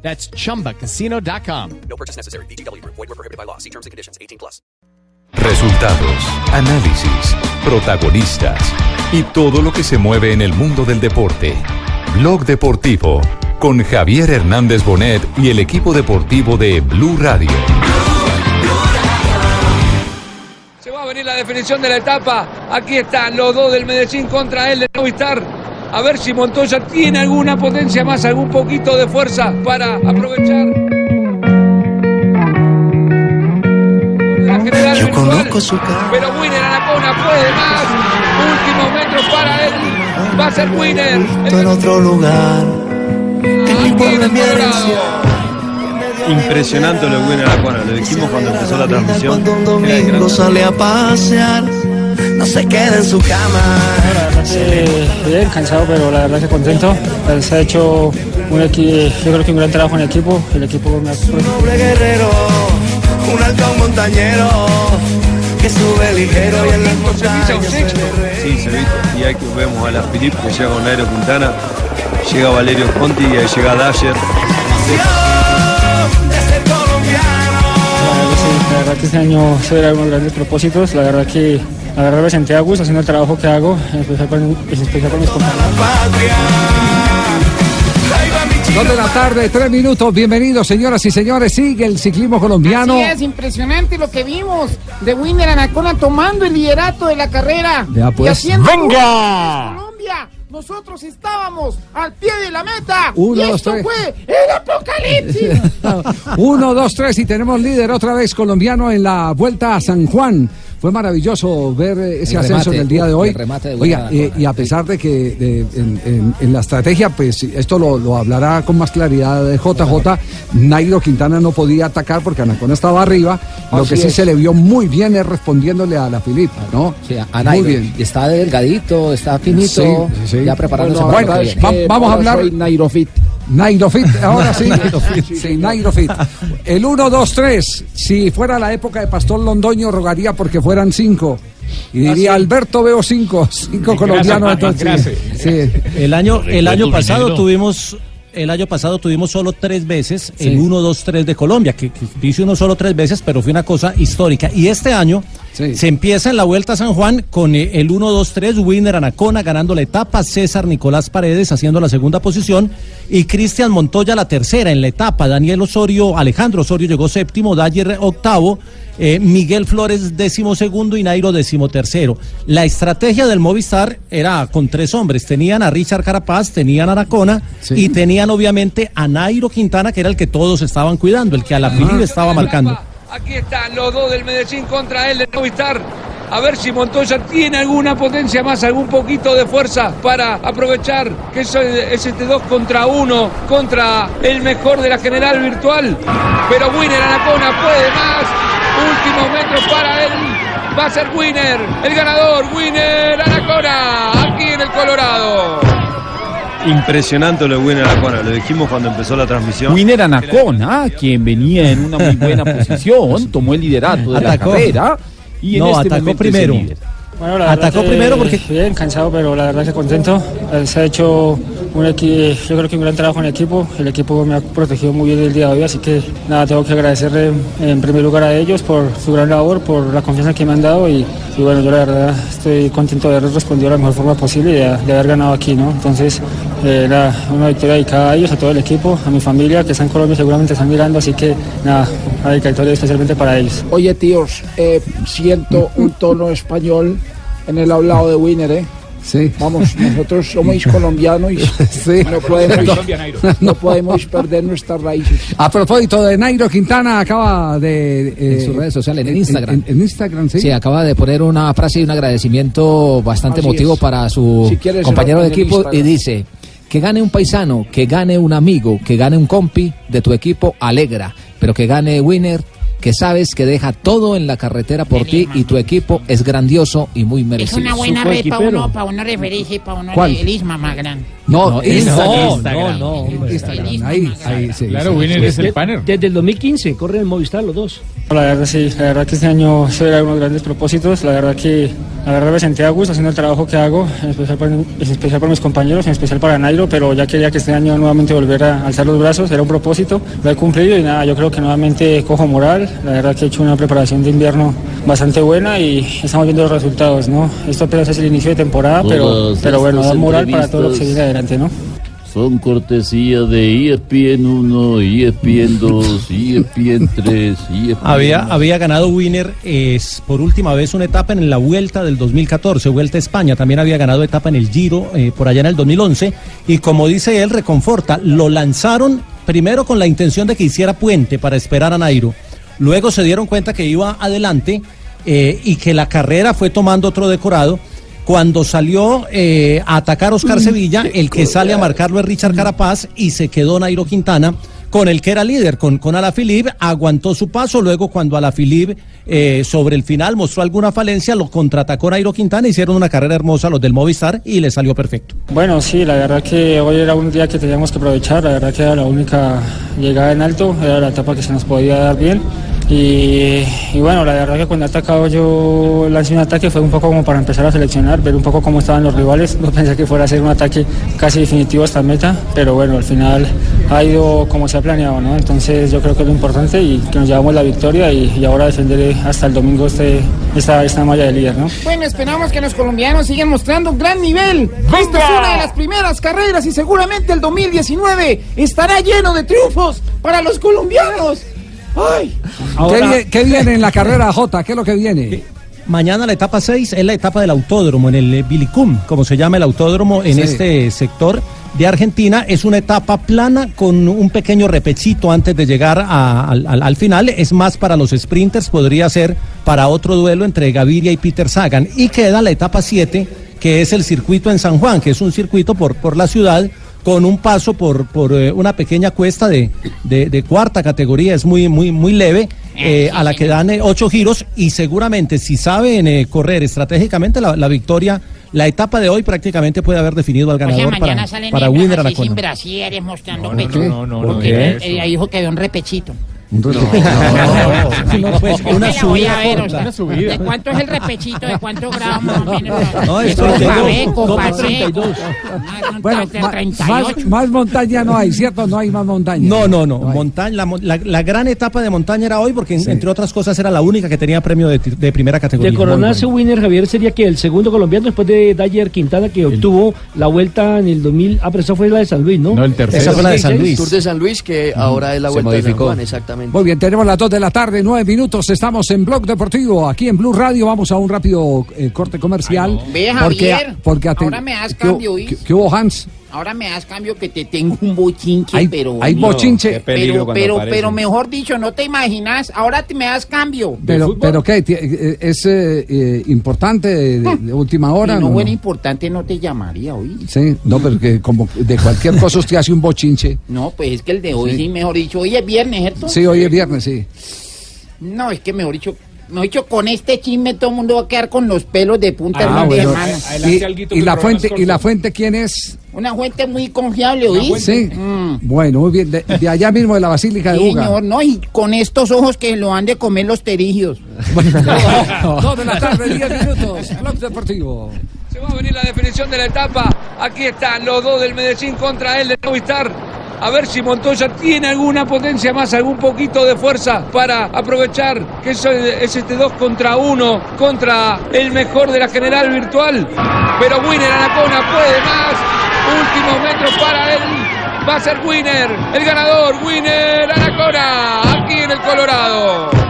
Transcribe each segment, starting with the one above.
That's chumbacasino.com. No purchase necessary. BGW. Void were prohibited by law. See terms and conditions. 18 plus. Resultados, análisis, protagonistas y todo lo que se mueve en el mundo del deporte. Blog Deportivo con Javier Hernández Bonet y el equipo deportivo de Blue Radio. Se va a venir la definición de la etapa. Aquí están los dos del Medellín contra el de Movistar. A ver si Montoya tiene alguna potencia más, algún poquito de fuerza para aprovechar. La general Yo virtual, conozco su cara. Pero Winner Anacona puede más. Últimos metros para él. Va a ser Winner. en otro lugar. Impresionante lo que viene a la Juana, lo dijimos cuando empezó la transmisión. Cuando un de domingo sale a pasear, no se queda en su cama. Eh, bien, cansado, pero la verdad que contento. Se ha hecho un yo creo que un gran trabajo en equipo. El equipo me ha Noble guerrero, un halcón montañero que sube ligero y en las montañas. Sí, se viste. Y ahí que vemos a la Filip que llega con Nairo Quintana, llega Valerio Conti y ahí llega Dasher. La verdad, la verdad que este año se verán unos grandes propósitos. La verdad que la verdad me a gusto haciendo el trabajo que hago, en especial con, en especial con mis compañeros. Dos de la tarde, tres minutos. Bienvenidos, señoras y señores. Sigue el ciclismo colombiano. Así es, impresionante lo que vimos de Winner Anacona tomando el liderato de la carrera. Ya, pues. y haciendo ¡Venga! Colombia, nosotros estábamos al pie de la meta. Uno, y dos, esto tres. fue el apocalipsis. Uno, dos, tres y tenemos líder otra vez colombiano en la vuelta a San Juan. Fue maravilloso ver ese El ascenso remate, en el día de hoy. remate de Oiga, eh, y a pesar de que eh, en, en- en la estrategia, pues esto lo, lo hablará con más claridad de JJ, Nairo Quintana no podía atacar porque Anacona estaba arriba. Lo Así que sí es. se le vio muy bien es respondiéndole a la Filipa, ¿no? Sí, a muy Nairo. bien. Y está delgadito, está finito, Sí, sí. ya preparándose Bueno, para va- vamos a hablar. Nairofit. Nairofit, ahora sí. sí, Nairofit. El 1, 2, 3. Si fuera la época de Pastor Londoño, rogaría porque fueran cinco. Y diría, Alberto, veo cinco. Cinco colombianos. entonces, sí. El año, el año pasado tuvimos el año pasado tuvimos solo tres veces Sí. el 1, 2, 3 de Colombia, que, que dice uno solo tres veces, pero fue una cosa histórica. Y este año Sí. se empieza en la Vuelta a San Juan con eh, el 1, 2, 3, Winner Anacona ganando la etapa, César Nicolás Paredes haciendo la segunda posición y Cristian Montoya la tercera en la etapa, Daniel Osorio, Alejandro Osorio llegó séptimo, Dyer octavo, eh, Miguel Flores décimo segundo y Nairo décimo tercero. La estrategia del Movistar era con tres hombres, tenían a Richard Carapaz, tenían a Anacona Sí. y tenían obviamente a Nairo Quintana, que era el que todos estaban cuidando, el que a la Filip estaba marcando. Aquí están los dos del Medellín contra el de Movistar. A ver si Montoya tiene alguna potencia más, algún poquito de fuerza para aprovechar que eso es este 2 contra 1 contra el mejor de la general virtual. Pero Winner Anacona puede más. Últimos metros para él. Va a ser Winner, el ganador, Winner Anacona, aquí en el Colorado. Impresionante lo que viene a la Juana, lo dijimos cuando empezó la transmisión. Winner Anacona, quien venía en una muy buena posición, tomó el liderato de Atacó. la carrera y en No, este atacó momento es el primero. líder. Bueno, la Atacó que primero porque- Bien, cansado, pero la verdad que contento. Eh, Se ha hecho un equi- yo creo que un gran trabajo en equipo. El equipo me ha protegido muy bien el día de hoy, así que nada, tengo que agradecerle en primer lugar a ellos por su gran labor, por la confianza que me han dado y, y bueno, yo la verdad estoy contento de haber respondido de la mejor forma posible y de, de haber ganado aquí, ¿no? Entonces, eh, nada, una victoria dedicada a ellos, a todo el equipo, a mi familia que está en Colombia seguramente están mirando, así que nada, una dedicatoria especialmente para ellos. Oye, tíos, eh, siento un tono español en el hablado de Winner, ¿eh? Sí. Vamos, nosotros somos colombianos y Sí. no podemos, no podemos perder nuestras raíces. A propósito de Nairo Quintana, acaba de. eh, En sus redes sociales, en Instagram. En, en Instagram, sí. Sí, acaba de poner una frase y un agradecimiento bastante Así emotivo es. para su Si compañero de en equipo y dice que gane un paisano, que gane un amigo, que gane un compi de tu equipo, alegra, pero que gane Winner que sabes que deja todo en la carretera por ti y tu equipo es grandioso y muy Es merecido. una buena red para uno, para uno referirse, para uno ¿Cuál? el Isma más grande. No, No, Instagram. Instagram. no, no, Instagram. Ahí, ahí, sí. Claro, sí, Winner sí. es el panel. Desde el 2015 corren en Movistar los dos. La verdad sí, la verdad que este año se era unos grandes propósitos, la verdad que la verdad me sentía a gusto haciendo el trabajo que hago, en especial para, en especial para mis compañeros, en especial para Nairo, pero ya quería que este año nuevamente volver a alzar los brazos, era un propósito, lo he cumplido y nada, yo creo que nuevamente cojo moral, la verdad que he hecho una preparación de invierno bastante buena y estamos viendo los resultados, ¿no? Esto apenas es el inicio de temporada, pero, pero bueno, da moral para todo lo que se viene adelante, ¿no? Son cortesía de ESPN 1, ESPN 2, ESPN 3, ESPN... Había, había ganado Winner es, por última vez una etapa en la Vuelta del 2014, Vuelta a España. También había ganado etapa en el Giro eh, por allá en el 2011. Y como dice él, reconforta, lo lanzaron primero con la intención de que hiciera puente para esperar a Nairo. Luego se dieron cuenta que iba adelante eh, y que la carrera fue tomando otro decorado. Cuando salió eh, a atacar Oscar Sevilla, el que sale a marcarlo es Richard Carapaz y se quedó Nairo Quintana con el que era líder, con, con Alaphilippe, aguantó su paso, luego cuando Alaphilippe eh, sobre el final mostró alguna falencia, lo contraatacó Nairo Quintana, hicieron una carrera hermosa los del Movistar y le salió perfecto. Bueno, sí, la verdad que hoy era un día que teníamos que aprovechar, la verdad que era la única llegada en alto, era la etapa que se nos podía dar bien. Y, y bueno, la verdad que cuando he atacado yo lancé un ataque fue un poco como para empezar a seleccionar, ver un poco cómo estaban los rivales. No pensé que fuera a ser un ataque casi definitivo hasta meta, pero bueno, al final ha ido como se ha planeado, ¿no? Entonces yo creo que es lo importante y que nos llevamos la victoria y, y ahora defender hasta el domingo este, esta, esta malla de líder, ¿no? Bueno, esperamos que los colombianos sigan mostrando un gran nivel. Esta es una de las primeras carreras y seguramente el 2019 estará lleno de triunfos para los colombianos. ¡Ay! ¿Qué, vie- qué viene en la carrera J? ¿Qué es lo que viene? Mañana la etapa 6 es la etapa del autódromo, en el eh, Bilicum, como se llama el autódromo en Sí. este sector de Argentina. Es una etapa plana con un pequeño repechito antes de llegar a- al, al- al final. Es más para los sprinters, podría ser para otro duelo entre Gaviria y Peter Sagan. Y queda la etapa 7, que es el circuito en San Juan, que es un circuito por, por la ciudad con un paso por, por eh, una pequeña cuesta de, de- de cuarta categoría, es muy, muy, muy leve, eh, a la que dan eh, ocho giros y seguramente si saben eh, correr estratégicamente la, la victoria, la etapa de hoy prácticamente puede haber definido al O sea, ganador mañana para, para Winner así Anacona. sin brasieres mostrando No, no, pecho. no, no, no, no, él- eso. ella un repechito. No, pues, una subida a ver, corta. o sea, Una subida. ¿De cuánto es el repechito? ¿De cuántos gramos más o menos? No, Eso es es 32, paveco, como paseco. 32. Más, Bueno, de ma- 38. más, más montaña no hay, ¿cierto? No hay más montaña. No, no, no. Montaña, la, la- la gran etapa de montaña era hoy porque, en- entre otras cosas, era la única que tenía premio de, primera categoría. De coronarse winner, Javier, sería que el segundo colombiano después de Dyer Quintana que obtuvo la vuelta en el 2000. Ah, pero esa fue la de San Luis, ¿no? No, el tercero. Esa fue la de San Luis. Tour de San Luis, que ahora es la vuelta de San modificó. Juan, exactamente. Muy bien, tenemos las 2 de la tarde, 9 minutos. Estamos en Blog Deportivo, aquí en Blue Radio. Vamos a un rápido eh, corte comercial. Ve, porque, Javier, porque aten- ahora me das ¿Qué cambio, ¿qué, ¿oís? qué hubo, Hans? Ahora me das cambio que te tengo un bochinche, Hay- pero... hay bochinche. No, pero, pero, pero mejor dicho, no te imaginas, ahora te me das cambio. Pero, pero ¿qué? Eh, ¿Es eh, eh, importante de, de- de última hora? Si no no? fuera importante no te llamaría hoy. Sí, no, pero que como de cualquier cosa usted hace un bochinche. No, pues es que el de hoy Sí. sí, mejor dicho, hoy es viernes, ¿cierto? Sí, hoy es viernes, sí. No, es que mejor dicho, mejor dicho, con este chisme todo el mundo va a quedar con los pelos de punta Ah, hermano, bueno. hermano. Y, y la fuente, ¿Y la fuente quién es? Una fuente muy confiable, ¿oí? Sí. Mm. Bueno, muy bien. De, de allá mismo de la Basílica de Buga. señor, no, y con estos ojos que lo han de comer los terigios. Dos de la tarde, 10 minutos. Blog Deportivo. Se va a venir la definición de la etapa. Aquí están los dos del Medellín contra el de Movistar. A ver si Montoya tiene alguna potencia más, algún poquito de fuerza para aprovechar que eso es este 2 contra 1 contra el mejor de la general virtual. Pero Winner Anacona puede más. Últimos metros para él. Va a ser Winner, el ganador, Winner Anacona, aquí en el Colorado.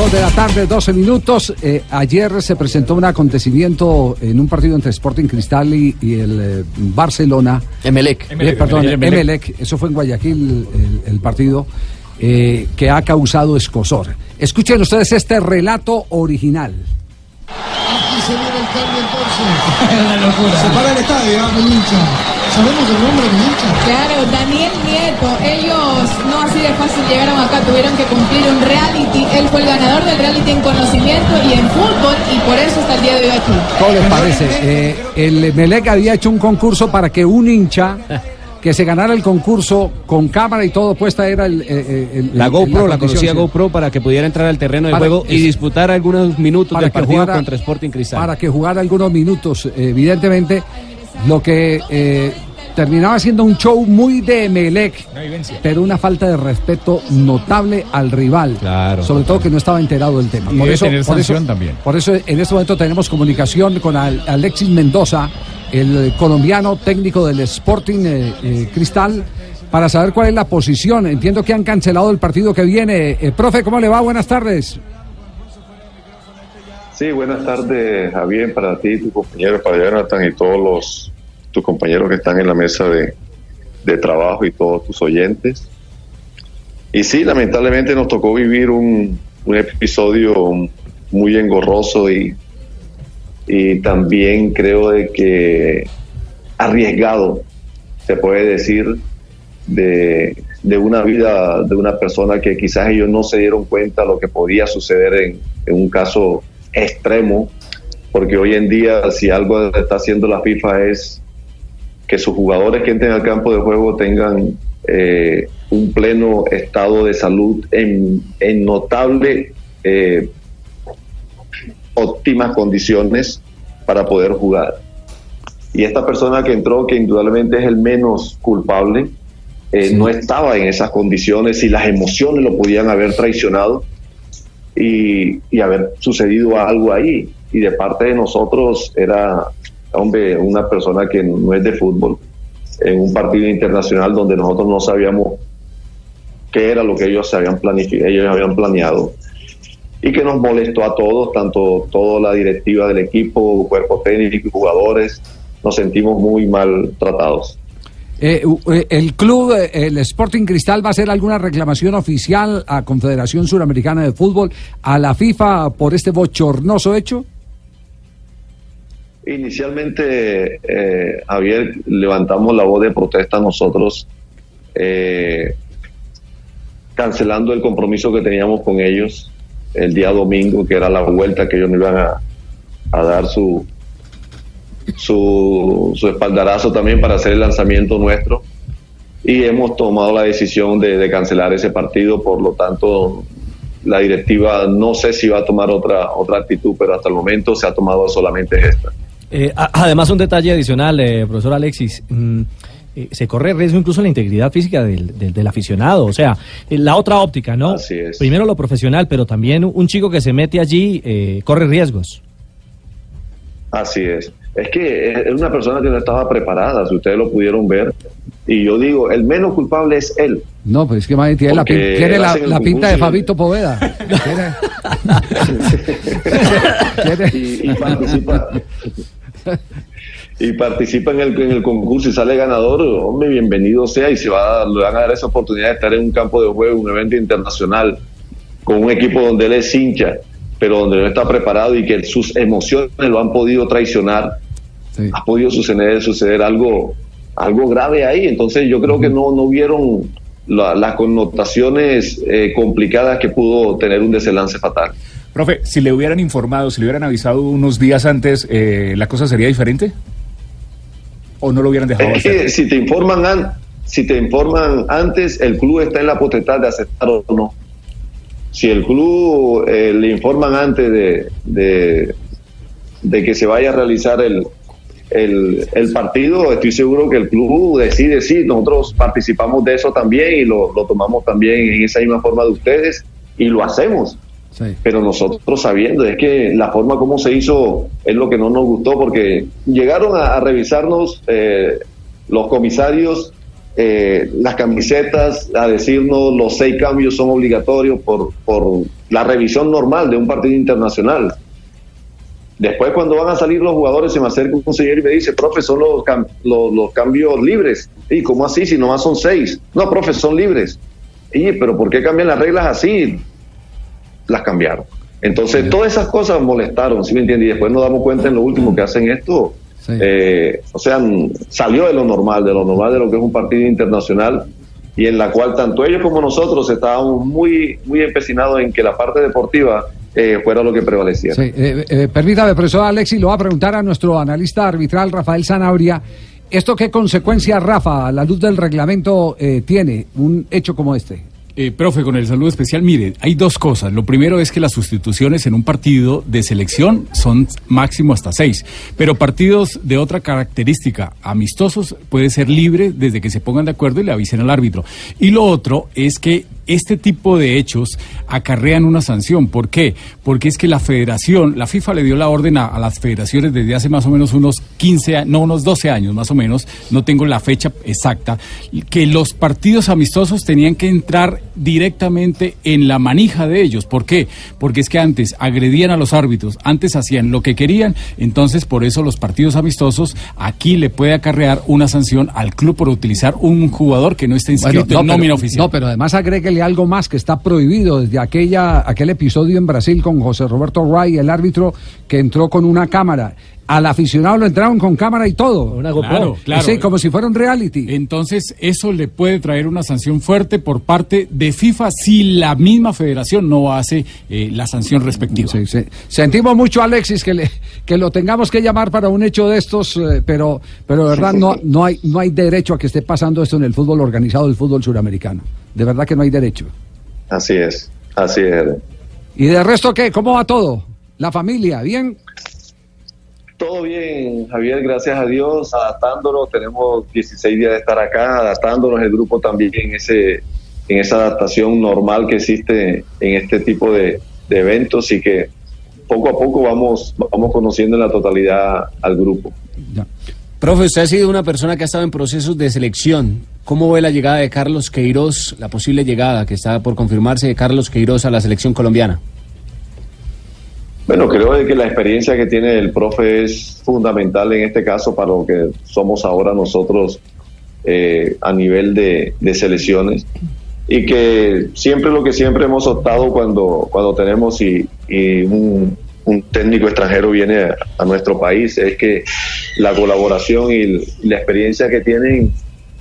Dos de la tarde, 12 minutos. Eh, ayer se presentó un acontecimiento en un partido entre Sporting Cristal y, y el eh, Barcelona. Emelec. Eh, perdón, Emelec. Emelec. Eso fue en Guayaquil el, el partido eh, que ha causado escosor. Escuchen ustedes este relato original. Aquí se viene el cambio entonces. Se para el estadio, ¿eh? hincha. Sabemos el nombre del hincha. Claro, Daniel Nieto. Ellos no así de fácil llegaron acá, tuvieron que cumplir un reality. Él fue el ganador del reality en conocimiento y en fútbol y por eso está el día de hoy aquí. ¿Cómo les parece? Eh, el Melec había hecho un concurso para que un hincha que se ganara el concurso con cámara y todo puesta era el, eh, eh, el- La GoPro, la, conocida sí. GoPro, para que pudiera entrar al terreno de Para- juego y es- disputar algunos minutos para del que partido jugara- contra Sporting Cristal. para que jugara algunos minutos. Evidentemente, lo que eh, terminaba siendo un show muy de Melec, pero una falta de respeto notable al rival. Sobre todo que no estaba enterado del tema. Y debe tener sanción también. Por eso en este momento tenemos comunicación con Al- Alexis Mendoza, el colombiano técnico del Sporting eh, eh, Cristal. Para saber cuál es la posición. Entiendo que han cancelado el partido que viene. Eh, profe, ¿cómo le va? Buenas tardes. Sí, buenas tardes, Javier, para ti, tu compañero, para Jonathan y todos los tus compañeros que están en la mesa de, de trabajo y todos tus oyentes. Y sí, lamentablemente nos tocó vivir un, un episodio muy engorroso y, y también creo de que arriesgado, se puede decir, de, de una vida de una persona que quizás ellos no se dieron cuenta lo que podía suceder en, en un caso extremo, porque hoy en día si algo está haciendo la FIFA es que sus jugadores que entren al campo de juego tengan eh, un pleno estado de salud en, en notable eh, óptimas condiciones para poder jugar. Y esta persona que entró, que indudablemente es el menos culpable, eh, no estaba en esas condiciones y las emociones lo podían haber traicionado y, haber sucedido algo ahí. Y de parte de nosotros era, hombre, una persona que no es de fútbol, en un partido internacional donde nosotros no sabíamos qué era lo que ellos se habían planificado, ellos habían planeado y que nos molestó a todos, tanto toda la directiva del equipo, cuerpo técnico y jugadores, nos sentimos muy mal tratados. Eh, eh, el club, eh, el Sporting Cristal, va a hacer alguna reclamación oficial a Confederación Suramericana de Fútbol, a la FIFA por este bochornoso hecho. Inicialmente, Javier, levantamos la voz de protesta nosotros, cancelando el compromiso que teníamos con ellos el día domingo, que era la vuelta que ellos nos iban a dar su, su, su espaldarazo también para hacer el lanzamiento nuestro. Y hemos tomado la decisión de, de cancelar ese partido, por lo tanto, la directiva no sé si va a tomar otra, otra actitud, pero hasta el momento se ha tomado solamente esta. Eh, además, un detalle adicional, eh, profesor Alexis. mm, eh, se corre riesgo incluso la integridad física del, del- del aficionado. O sea, eh, la otra óptica, ¿no? Primero lo profesional, pero también un chico que se mete allí corre riesgos. Así es. Es que es una persona que no estaba preparada, si ustedes lo pudieron ver. Y yo digo, el menos culpable es él. No, pues es que más tiene la, pin- tiene la, pinta de. Fabito Poveda. y, y participa y participa en el, en el concurso y sale ganador, hombre, bienvenido sea y se va a, le van a dar esa oportunidad de estar en un campo de juego, un evento internacional, con un equipo donde él es hincha, pero donde no está preparado y que sus emociones lo han podido traicionar, ha podido suceder, suceder algo, algo grave ahí. Entonces yo creo que no, no vieron la- las connotaciones eh, complicadas que pudo tener un desenlace fatal. Profe, si le hubieran informado, si le hubieran avisado unos días antes, eh, ¿la cosa sería diferente? ¿O no lo hubieran dejado Es que si te informan an- si te informan antes, el club está en la potestad de aceptar o no. Si el club eh, le informan antes de, de, de que se vaya a realizar el, el, el partido, estoy seguro que el club decide, sí, nosotros participamos de eso también y lo, lo tomamos también en esa misma forma de ustedes y lo hacemos. Pero nosotros sabiendo, es que la forma como se hizo es lo que no nos gustó porque llegaron a, a revisarnos eh, los comisarios eh, las camisetas, a decirnos los seis cambios son obligatorios por, por la revisión normal de un partido internacional. Después cuando van a salir los jugadores se me acerca un señor y me dice, profe, son los, cam- los, los cambios libres. ¿Y cómo así? Si nomás son seis. No, profe, son libres. Y, pero ¿por qué cambian las reglas así? Las cambiaron. Entonces, todas esas cosas molestaron, ¿sí me entiendes? Y después nos damos cuenta en lo último que hacen esto, Eh, o sea, salió de lo normal, de lo normal de lo que es un partido internacional y en la cual tanto ellos como nosotros estábamos muy, muy empecinados en que la parte deportiva eh, fuera lo que prevaleciera. Sí, eh, eh, permítame, profesor Alexi, lo va a preguntar a nuestro analista arbitral Rafael Sanabria. ¿Esto qué consecuencias, Rafa, a la luz del reglamento, eh, tiene un hecho como este? Eh, profe, con el saludo especial, mire, hay dos cosas. Lo primero es que las sustituciones en un partido de selección son máximo hasta seis, pero partidos de otra característica, amistosos, puede ser libre desde que se pongan de acuerdo y le avisen al árbitro. Y lo otro es que este tipo de hechos acarrean una sanción. ¿Por qué? Porque es que la federación, la FIFA le dio la orden a, a las federaciones desde hace más o menos unos 15, a- no, unos 12 años más o menos, no tengo la fecha exacta, que los partidos amistosos tenían que entrar directamente en la manija de ellos. ¿Por qué? Porque es que antes agredían a los árbitros, antes hacían lo que querían, entonces por eso los partidos amistosos aquí le puede acarrear una sanción al club por utilizar un jugador que no está inscrito Bueno, en no, nómina pero, oficial. no, pero además algo más que está prohibido desde aquella, aquel episodio en Brasil con José Roberto Ray, el árbitro que entró con una cámara. Al aficionado lo entraron con cámara y todo. Claro, claro. Sí, como si fuera un reality. Entonces, eso le puede traer una sanción fuerte por parte de FIFA si la misma federación no hace eh, la sanción respectiva. Sí, sí. Sentimos mucho, Alexis, que, le, que lo tengamos que llamar para un hecho de estos, eh, pero, pero de verdad no, no, hay, no hay derecho a que esté pasando esto en el fútbol organizado del fútbol suramericano. De verdad que no hay derecho. Así es, así es. ¿Y de resto qué? ¿Cómo va todo? ¿La familia? ¿Bien? Todo bien, Javier, gracias a Dios, adaptándonos, tenemos 16 días de estar acá, adaptándonos, el grupo también en, ese, en esa adaptación normal que existe en este tipo de, eventos y que poco a poco vamos, vamos conociendo en la totalidad al grupo. Profe, usted ha sido una persona que ha estado en procesos de selección. ¿Cómo ve la llegada de Carlos Queiroz, la posible llegada que está por confirmarse de Carlos Queiroz a la selección colombiana? Bueno, creo que la experiencia que tiene el profe es fundamental en este caso para lo que somos ahora nosotros eh, a nivel de, selecciones. Y que siempre lo que siempre hemos optado cuando, cuando tenemos y, un, técnico extranjero viene a, a nuestro país es que la colaboración y la experiencia que tienen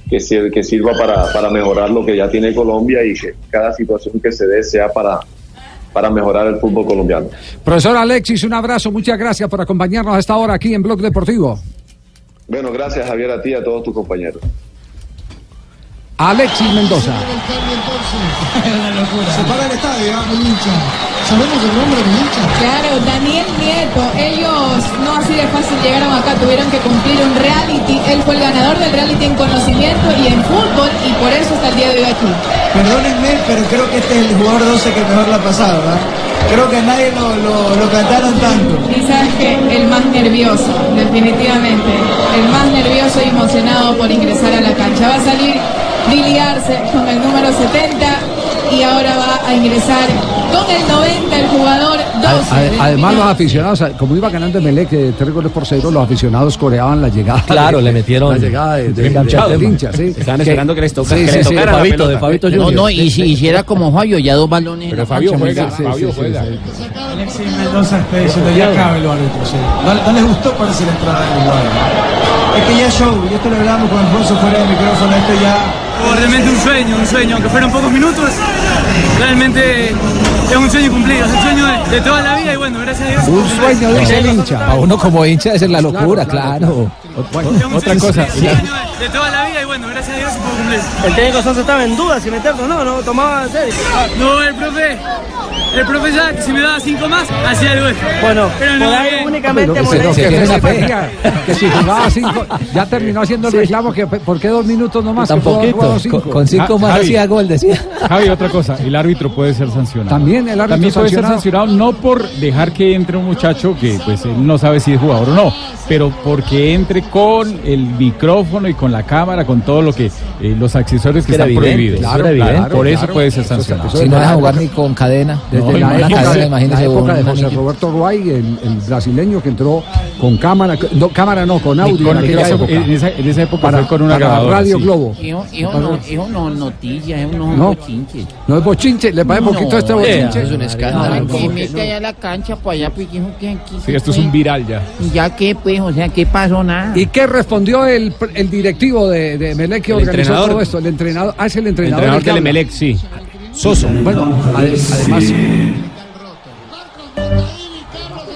que, sir- que sirva para, para mejorar lo que ya tiene Colombia y que cada situación que se dé sea para, para mejorar el fútbol colombiano. Profesor Alexis, un abrazo, muchas gracias por acompañarnos a esta hora aquí en Blog Deportivo. Bueno, gracias Javier a ti y a todos tus compañeros. Alexis Mendoza. Se para el estadio, ¿ah? el hincha. ¿Sabemos el nombre del hincha? Claro, Daniel Nieto. Ellos no así de fácil llegaron acá, tuvieron que cumplir un reality. Él fue el ganador del reality en conocimiento y en fútbol y por eso está el día de hoy aquí. Perdónenme, pero creo que este es el jugador 12 que mejor la ha pasado, ¿ah? Creo que a nadie lo, lo, lo cantaron tanto. Y sabes que el más nervioso, definitivamente. El más nervioso y emocionado por ingresar a la cancha. Va a salir Billy Arce con el número 70 y ahora va a ingresar con el 90 el jugador 12. Ade- del Además, los aficionados, como iba ganando Emelec eh, tres goles por cero, los aficionados coreaban la llegada. Claro, de- le metieron- La llegada de, de- man. hincha, sí. Estaban esperando que les toca- Sí, que sí, le sí, tocara de Fabito, pelota. de Fabito No, no, y si hiciera como Fabio, ya dos balones. Pero la Fabio juega, Fabio juega. Alexis Mendoza está diciendo, ya cabe los árbitros. sí. No, no les gustó parece la entrada del. Es que ya es show, y esto lo hablamos con Alfonso fuera del micrófono, esto ya... realmente un sueño, un sueño, aunque fueron pocos minutos, realmente es un sueño cumplido, es un sueño de, de toda la vida y bueno, gracias a Dios. Un sueño, dice el hincha. Para uno como hincha esa es la locura, claro. otra cosa. De toda la vida y bueno, gracias a Dios se pudo cumplir. El técnico Sosa estaba en duda si meterlo o no, no tomaba en serio. No, el profe, el profe ya que si me daba cinco más, hacía el gol. Bueno, pero no, por ahí bien. únicamente Pero que, molesta. se- que se pedía, que si jugaba cinco, ya terminó haciendo el reclamo que ¿por qué dos minutos nomás? Cinco? con- con cinco más Javi. hacía gol, decía. Javi, otra cosa, el árbitro puede ser sancionado. También el árbitro También puede sancionado. ser sancionado no por dejar que entre un muchacho que pues él no sabe si es jugador o no, pero porque entre con el micrófono y con la cámara, con todo lo que eh, los accesorios que Era están evidente, prohibidos. claro, claro, por eso claro. puede ser Eso sancionado. Si no deja jugar ni con cadena. Desde No, la, época, cadena, de, imagínese la época de un José. Roberto Ruay, el, el brasileño que entró con cámara, no, cámara no, con audio Con- en aquella eso- época. en, esa, en esa época Para- fue con una para grabadora. Radio sí. Globo. Hijo, hijo, no, hijo no noticias, hijo no, No. es bochinche, le parece poquito a este bochinche. No, que mete allá a la cancha, pues allá, pues dijo que aquí. Sí, esto es un viral ya. Ya que, pues, o sea, ¿qué pasó? Nada. ¿Y qué respondió el, el directivo de, de Melec que El organizó entrenador. todo esto? El entrenador, ah, es el entrenador. entrenador el que del. Emelec, sí. Soso. Bueno, ade- además,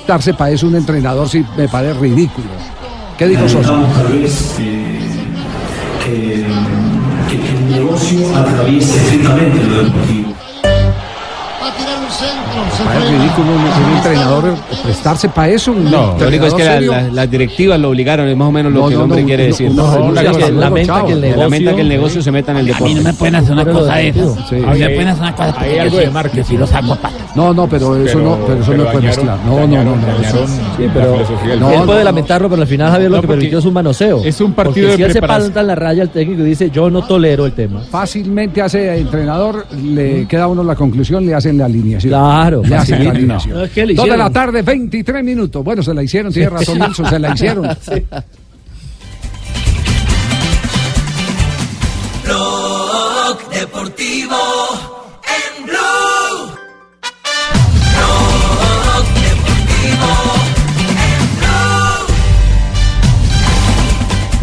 darse para eso un entrenador sí me parece ridículo. ¿Qué dijo Soso? que, que- que el negocio atraviesa estrictamente lo deportivo. Parece ridículo un, un entrenador prestarse para eso. No, lo único es que la- entrenador la- las directivas lo obligaron, es más o menos lo No, que el hombre no, quiere no, decir. no, no, la no, que hasta luego, lamenta que el negocio, lamenta que el negocio se meta en el A mí deporte. no me pueden hacer una cosa de esas. Sí. A mí me pueden hacer una cosa yo sí- yo sí lo saco. No, no, pero eso Pero- no, pero eso pero no puede mezclar. No, no, no, no. dañaron eso- Sí, pero No, él no, puede no. lamentarlo, pero al final Javier lo No, que permitió es un manoseo. es un partido Porque de si él se planta en la raya, el técnico dice, yo no tolero el tema. Fácilmente hace entrenador, le queda a uno la conclusión, le hacen la alineación. Claro, le. No, es que le Dos de la tarde, 23 minutos. Bueno, se la hicieron, tiene razón Nelson, se la hicieron. Blog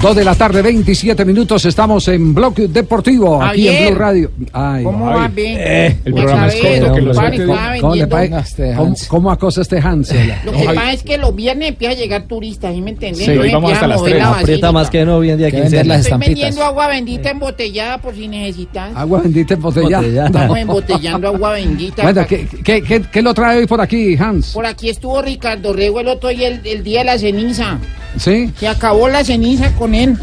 Dos de la tarde, 27 minutos. Estamos en Blog Deportivo, aquí en Blue Radio. Ay, ¿Cómo va, bien? Eh, el programa es corto, que lo ¿Cómo, suelte. cómo- le cómo- cómo acosa este Hansel? Lo que pasa es que los viernes empieza a llegar turistas, ¿sí me entendés? Sí, hoy vamos hasta a las mover tres. la Aprieta más que no hoy en día Que quincena. vender Estoy vendiendo agua bendita embotellada por si necesitas. Agua bendita embotellada. Estamos embotellando agua bendita. Bueno, ¿qué, qué, qué, qué lo trae hoy por aquí, Hans? Por aquí estuvo Ricardo Rego el otro día, el, el día de la ceniza. ¿Sí? Se acabó la ceniza con él.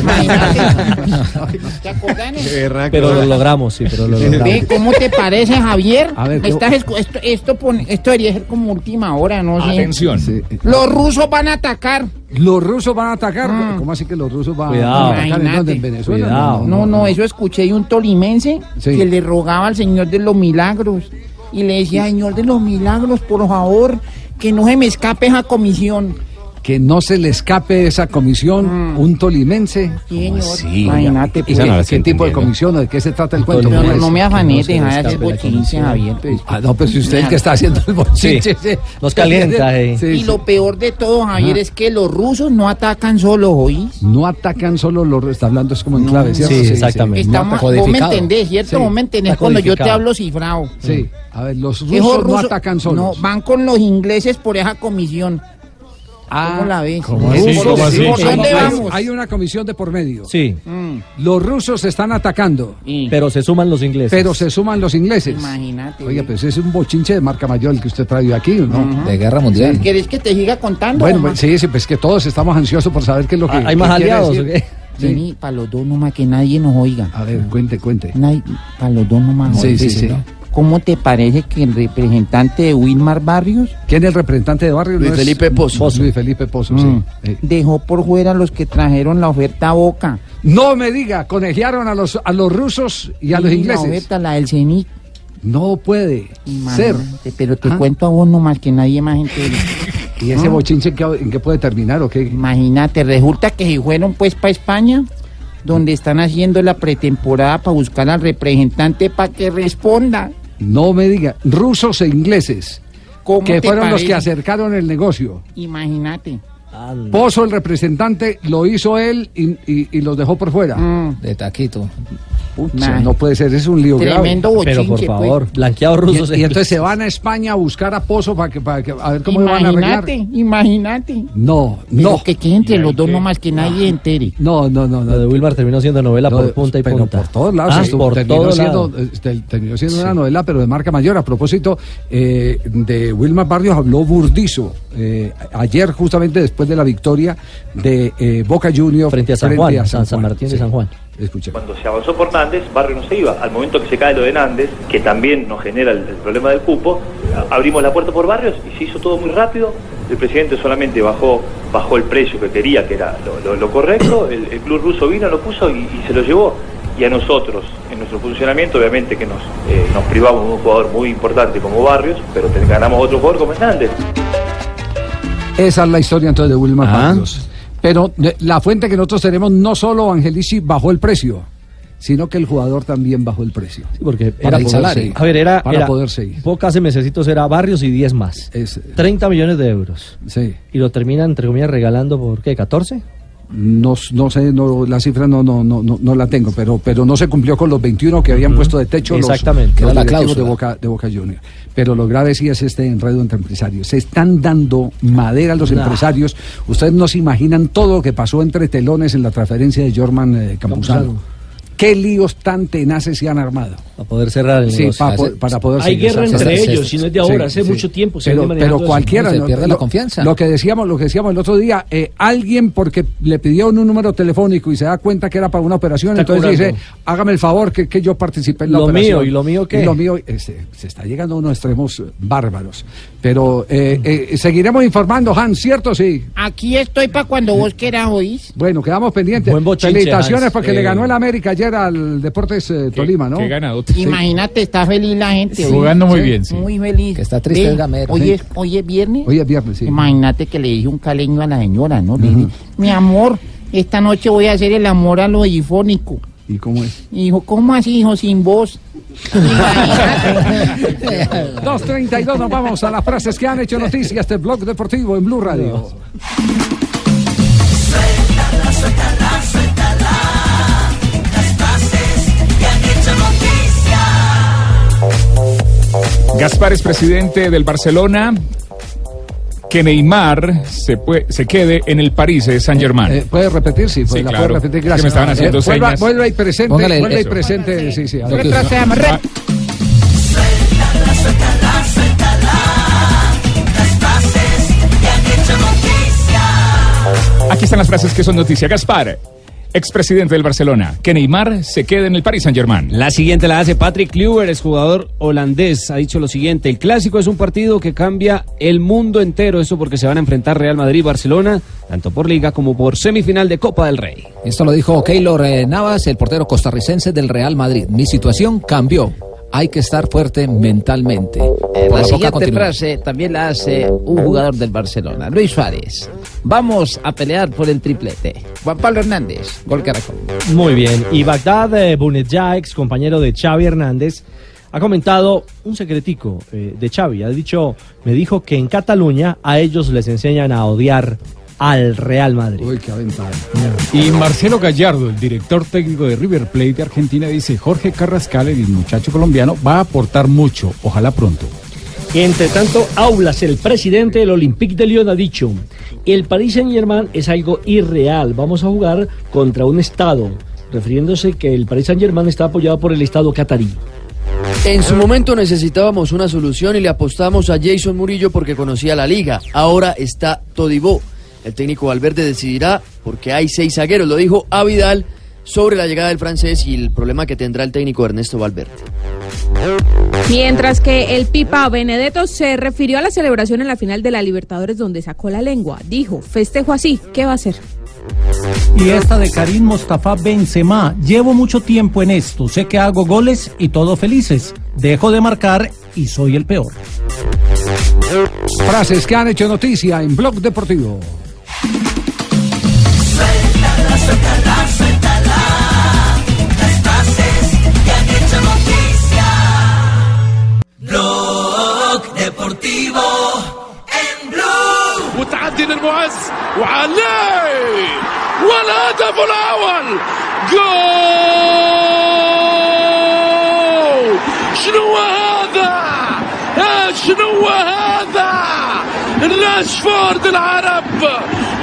Imagínate. ¿Te acordás? Pero lo logramos, sí, pero lo Ve, logramos. ¿Cómo te parece, Javier? A ver, Me ¿qué- estás escu- esto, esto, pone- esto debería ser como última hora, ¿no? sé. Atención. Los rusos van a atacar. Los rusos van a atacar. ¿Cómo así que los rusos van Cuidado. a atacar en Imagínate. dónde? ¿En Venezuela? Cuidado. No, no, eso escuché de un tolimense Sí. que le rogaba al Señor de los Milagros y le decía, Señor de los Milagros, por favor, que no se me escape esa comisión. Que no se le escape esa comisión, un tolimense. Sí, señor. Imagínate, ¿Y pues. qué, qué tipo de comisión? ¿De qué se trata el cuento? No, ¿Cómo no, es? no me afané, No de hacer bochinche. Javier. pues. Ah, no, pero si usted es el que está haciendo el bochinche. Sí, nos calienta, eh. Sí, y sí. lo peor de todo, Javier, Ajá. es que los rusos no atacan solo, ¿oís? No atacan solo los está hablando es como en clave, ¿cierto? Sí, exactamente. Estamos, No vos me entendés, ¿cierto? Sí. Vos me entendés cuando yo te hablo cifrado. Sí. A ver, los rusos no atacan solos. No, van con los ingleses por esa comisión. ¿Cómo la ves? ¿Cómo ¿Por así? ¿Por ¿Cómo así? dónde Hay- vamos? Hay una comisión de por medio. Sí, Los rusos están atacando, pero se suman los ingleses. pero se suman los ingleses. Imagínate. Oiga, pues es un bochinche de marca mayor el que usted trae aquí, ¿no? De guerra mundial. ¿Quieres que te siga contando? Bueno, pues, sí, sí, pues que todos estamos ansiosos por saber qué es lo que. ¿Hay más aliados o qué? Sí. Para los dos nomás, que nadie nos oiga. A ver, cuente, cuente. Para los dos nomás. Sí, oiga. sí, sí. ¿Cómo te parece que el representante de Wilmar Barrios ¿Quién es el representante de barrio? Luis No es- Felipe Pozo. Luis Felipe Pozo, Mm. sí. Eh, dejó por fuera a los que trajeron la oferta a Boca? No me diga, conegiaron a los, a los rusos y a los Sí, La ingleses. oferta, la del CENIT. No puede ser. Pero te Ah. cuento a vos nomás que nadie más entere. ¿Y ese Ah. bochinche en qué, en qué puede terminar o qué? Imagínate, resulta que se fueron pues para España, donde están haciendo la pretemporada para buscar al representante para que responda. No me diga. Rusos e ingleses. ¿Cómo Que fueron los que acercaron el negocio. Imagínate. Pozo, el representante, lo hizo él y, y- y los dejó por fuera. De taquito. Pucha, no puede ser, es un lío Tremendo grave. Pero por favor, blanqueados rusos. Y, y entonces se van a España a buscar a Pozo para que, para que a ver cómo van a arreglar. Imagínate, imagínate. No, Pero no. que quede entre los dos nomás que nadie entere. No, no, no. Lo de Wilmar terminó siendo novela por punta y pero punta. por todos lados. Ah, por terminó, todos siendo, lados. este, terminó siendo una novela, pero de marca mayor. A propósito, eh, de Wilmar Barrios habló Burdizo eh, ayer, justamente después de la victoria de eh, Boca Juniors Frente a San Juan, San- San Martín de San Juan. Cuando se avanzó por Nández, Barrio no se iba. Al momento que se cae lo de Nández, que también nos genera el, el problema del cupo, abrimos la puerta por Barrios y se hizo todo muy rápido. El presidente solamente bajó, bajó el precio que quería, que era lo, lo- lo correcto. El, el club ruso vino, lo puso y, y se lo llevó. Y a nosotros, en nuestro funcionamiento, obviamente que nos, eh, nos privamos de un jugador muy importante como Barrios, pero ganamos otro jugador como Hernández. Esa es la historia entonces de Wilmar Barrios. Pero eh, la fuente que nosotros tenemos, no solo Angelici bajó el precio, sino que el jugador también bajó el precio. porque Para era poder seguir. A ver, era, Para era poder seguir. pocas mesecitos era Barrios y 10 más. 30 millones de euros. Sí. Y lo terminan, entre comillas, regalando por qué, 14? No, no sé, no, la cifra no, no, no, no, no la tengo, pero, pero no se cumplió con los 21 que habían puesto de techo los- Exactamente. los, la directivos de. Boca, de Boca Junior. Pero lo grave sí es este enredo entre empresarios. Se están dando madera a los Nah. empresarios. Ustedes no se imaginan todo lo que pasó entre telones en la transferencia de Jorman eh, Campuzano. Campuzano. ¿Qué líos tan tenaces se han armado? Para poder cerrar el Sí, negocio. pa- po- para poder Hay guerra entre ellos, y no es de sí, ahora, hace sí. mucho tiempo se Pero, cualquiera. Se no, pierde la lo- confianza. Lo que decíamos, lo que decíamos el otro día, eh, alguien porque le pidió un número telefónico y se da cuenta que era para una operación, Está entonces dice, hágame el favor que, que yo participé en la Lo operación. mío, ¿y lo mío qué? Y lo mío, eh, se, se está llegando a unos extremos eh, bárbaros. Pero eh, eh, seguiremos informando, Hans, ¿cierto? Sí. Aquí estoy para cuando vos quieras, ¿oís? Bueno, quedamos pendientes. Buen bochinche, Felicitaciones Hans. porque Eh, le ganó el América ayer al Deportes eh, Tolima, ¿no? qué ganado. Sí. Imagínate, está feliz la gente. Jugando muy bien, sí. Muy feliz. Que está triste Ve, el gamero. Hoy Sí. es, hoy es viernes. Hoy es viernes, sí. Imagínate que le dije un caleño a la señora, ¿no? Le dije, mi amor, esta noche voy a hacer el amor a lo difónico. ¿Y cómo es? Y dijo, ¿cómo así, hijo, sin voz? 2.32, nos vamos a las frases que han hecho noticias de Blog Deportivo en Blue Radio. Gaspar es presidente del Barcelona. Que Neymar se, pue- se quede en el París Saint Germain. Eh, ¿Puede repetir? Sí, Sí, la claro. puede repetir. Es que Gracias. me estaban haciendo Eh, vuelva, señas. vuelva y presente. Póngale el- vuelva y presente. Sí, sí. Retrocedamos, re- Suéltala, suéltala, suéltala. Las frases que han hecho noticia. Aquí están las frases que son noticia. Gaspar, expresidente del Barcelona. Que Neymar se quede en el Paris Saint Germain. La siguiente la hace Patrick Kluivert, es jugador holandés. Ha dicho lo siguiente: el clásico es un partido que cambia el mundo entero. Eso porque se van a enfrentar Real Madrid y Barcelona, tanto por Liga como por semifinal de Copa del Rey. Esto lo dijo Keylor eh, Navas, el portero costarricense del Real Madrid. Mi situación cambió. Hay que estar fuerte mentalmente. Eh, la siguiente frase también la hace un jugador del Barcelona, Luis Suárez. Vamos a pelear por el triplete. Juan Pablo Hernández, gol Caracol. Muy bien. Y Bagdad eh, Bounedjah, ex compañero de Xavi Hernández, ha comentado un secretico eh, de Xavi. Ha dicho, me dijo que en Cataluña a ellos les enseñan a odiar al Real Madrid. Uy, qué aventada. Y Marcelo Gallardo, el director técnico de River Plate de Argentina, dice: Jorge Carrascal, el muchacho colombiano, va a aportar mucho. Ojalá pronto. Entre tanto, Aulas, el presidente del Olympique de Lyon, ha dicho, el Paris Saint-Germain es algo irreal, vamos a jugar contra un Estado, refiriéndose que el Paris Saint-Germain está apoyado por el Estado catarí. En su momento necesitábamos una solución y le apostamos a Jason Murillo porque conocía la liga. Ahora está Todibó. El técnico Valverde decidirá porque hay seis zagueros, lo dijo a Vidal sobre la llegada del francés y el problema que tendrá el técnico Ernesto Valverde. Mientras que el Pipa Benedetto se refirió a la celebración en la final de la Libertadores donde sacó la lengua. Dijo, festejo así, ¿qué va a hacer? Y esta de Karim Mostafa Benzema. Llevo mucho tiempo en esto. Sé que hago goles y todos felices. Dejo de marcar y soy el peor. Frases que han hecho noticia en Blog Deportivo. والهدف الأول جول شنو هذا آه، شنو هذا راشفورد العرب